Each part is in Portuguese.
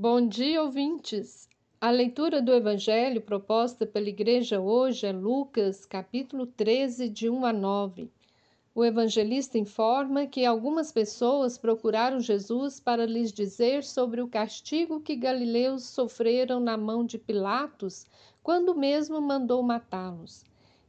Bom dia, ouvintes! A leitura do Evangelho proposta pela Igreja hoje é Lucas, capítulo 13, de 1 a 9. O evangelista informa que algumas pessoas procuraram Jesus para lhes dizer sobre o castigo que galileus sofreram na mão de Pilatos, quando mesmo mandou matá-los.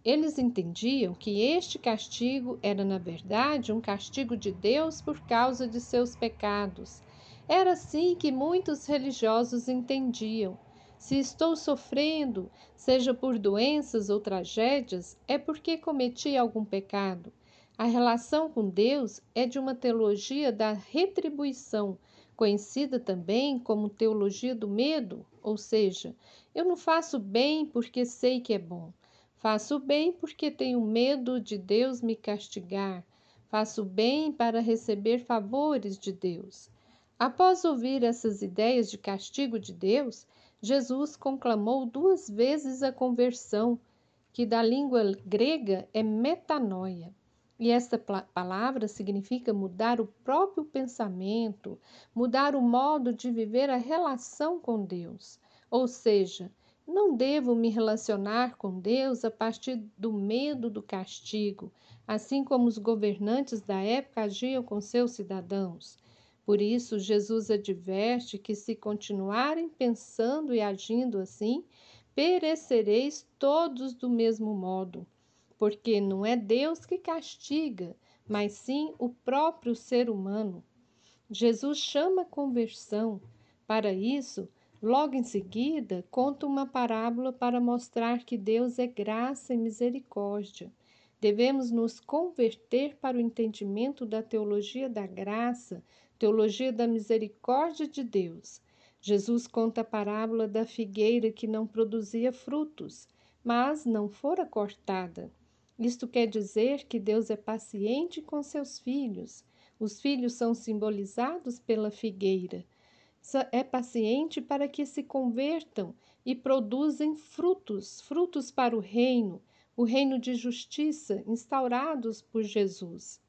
Eles entendiam que este castigo era, na verdade, um castigo de Deus por causa de seus pecados era assim que muitos religiosos entendiam. Se estou sofrendo, seja por doenças ou tragédias, é porque cometi algum pecado. A relação com Deus é de uma teologia da retribuição, conhecida também como teologia do medo, ou seja, eu não faço bem porque sei que é bom. Faço bem porque tenho medo de Deus me castigar. Faço bem para receber favores de Deus. Após ouvir essas ideias de castigo de Deus, Jesus conclamou duas vezes a conversão, que da língua grega é metanoia. E esta palavra significa mudar o próprio pensamento, mudar o modo de viver a relação com Deus. Ou seja, não devo me relacionar com Deus a partir do medo do castigo, assim como os governantes da época agiam com seus cidadãos. Por isso, Jesus adverte que, se continuarem pensando e agindo assim, perecereis todos do mesmo modo. Porque não é Deus que castiga, mas sim o próprio ser humano. Jesus chama conversão. Para isso, logo em seguida, conta uma parábola para mostrar que Deus é graça e misericórdia. Devemos nos converter para o entendimento da teologia da graça, Teologia da Misericórdia de Deus. Jesus conta a parábola da figueira que não produzia frutos, mas não fora cortada. Isto quer dizer que Deus é paciente com seus filhos. Os filhos são simbolizados pela figueira. É paciente para que se convertam e produzem frutos, frutos para o reino, o reino de justiça instaurados por Jesus.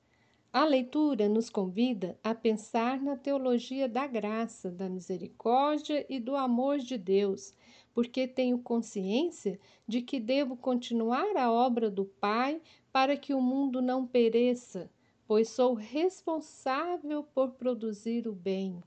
A leitura nos convida a pensar na teologia da graça, da misericórdia e do amor de Deus, porque tenho consciência de que devo continuar a obra do Pai para que o mundo não pereça, pois sou responsável por produzir o bem.